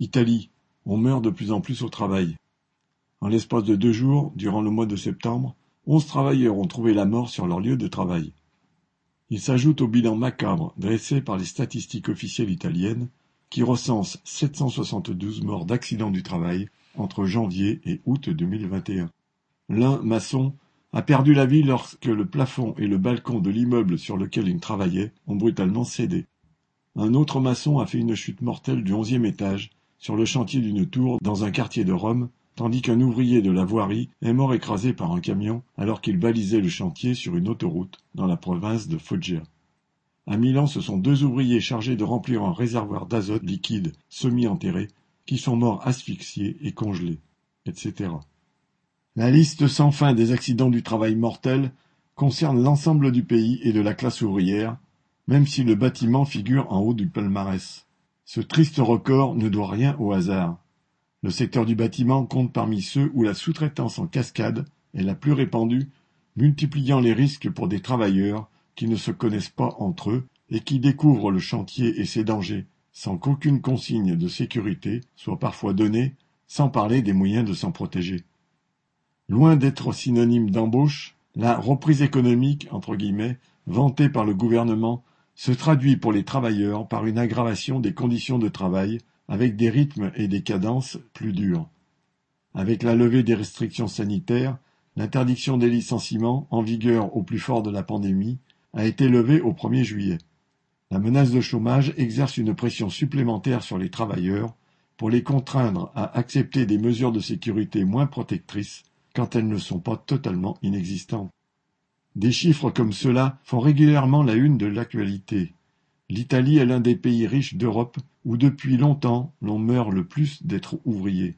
Italie, on meurt de plus en plus au travail. En l'espace de deux jours, durant le mois de septembre, onze travailleurs ont trouvé la mort sur leur lieu de travail. Il s'ajoute au bilan macabre dressé par les statistiques officielles italiennes, qui recensent 772 morts d'accidents du travail entre janvier et août 2021. L'un, maçon, a perdu la vie lorsque le plafond et le balcon de l'immeuble sur lequel il travaillait ont brutalement cédé. Un autre maçon a fait une chute mortelle du onzième étage sur le chantier d'une tour dans un quartier de Rome, tandis qu'un ouvrier de la voirie est mort écrasé par un camion alors qu'il balisait le chantier sur une autoroute dans la province de Foggia. À Milan, ce sont deux ouvriers chargés de remplir un réservoir d'azote liquide semi-enterré qui sont morts asphyxiés et congelés, etc. La liste sans fin des accidents du travail mortels concerne l'ensemble du pays et de la classe ouvrière, même si le bâtiment figure en haut du palmarès. Ce triste record ne doit rien au hasard. Le secteur du bâtiment compte parmi ceux où la sous-traitance en cascade est la plus répandue, multipliant les risques pour des travailleurs qui ne se connaissent pas entre eux et qui découvrent le chantier et ses dangers sans qu'aucune consigne de sécurité soit parfois donnée, sans parler des moyens de s'en protéger. Loin d'être synonyme d'embauche, la reprise économique, entre guillemets, vantée par le gouvernement, se traduit pour les travailleurs par une aggravation des conditions de travail, avec des rythmes et des cadences plus durs. Avec la levée des restrictions sanitaires, l'interdiction des licenciements, en vigueur au plus fort de la pandémie, a été levée au 1er juillet. La menace de chômage exerce une pression supplémentaire sur les travailleurs pour les contraindre à accepter des mesures de sécurité moins protectrices quand elles ne sont pas totalement inexistantes. Des chiffres comme ceux-là font régulièrement la une de l'actualité. L'Italie est l'un des pays riches d'Europe où depuis longtemps l'on meurt le plus d'être ouvrier.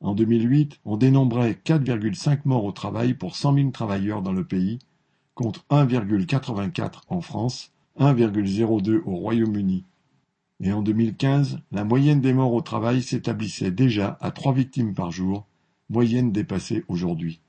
En 2008, on dénombrait 4,5 morts au travail pour 100 000 travailleurs dans le pays, contre 1,84 en France 1,02 au Royaume-Uni. Et en 2015, la moyenne des morts au travail s'établissait déjà à trois victimes par jour, moyenne dépassée aujourd'hui.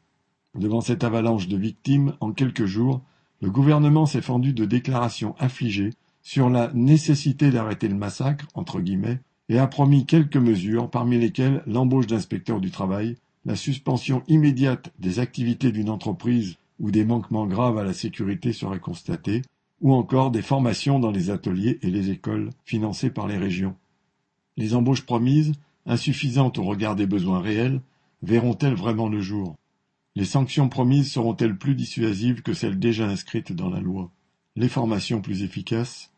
Devant cette avalanche de victimes, en quelques jours, le gouvernement s'est fendu de déclarations affligées sur la nécessité d'arrêter le massacre, entre guillemets, et a promis quelques mesures, parmi lesquelles l'embauche d'inspecteurs du travail, la suspension immédiate des activités d'une entreprise où des manquements graves à la sécurité seraient constatés, ou encore des formations dans les ateliers et les écoles financées par les régions. Les embauches promises, insuffisantes au regard des besoins réels, verront-elles vraiment le jour? Les sanctions promises seront-elles plus dissuasives que celles déjà inscrites dans la loi? Les formations plus efficaces?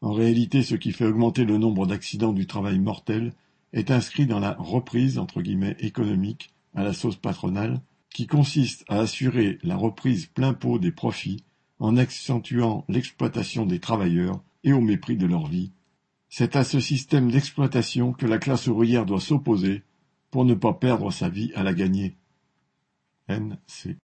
En réalité, ce qui fait augmenter le nombre d'accidents du travail mortel est inscrit dans la reprise entre guillemets économique à la sauce patronale, qui consiste à assurer la reprise plein pot des profits en accentuant l'exploitation des travailleurs et au mépris de leur vie. C'est à ce système d'exploitation que la classe ouvrière doit s'opposer pour ne pas perdre sa vie à la gagner. N.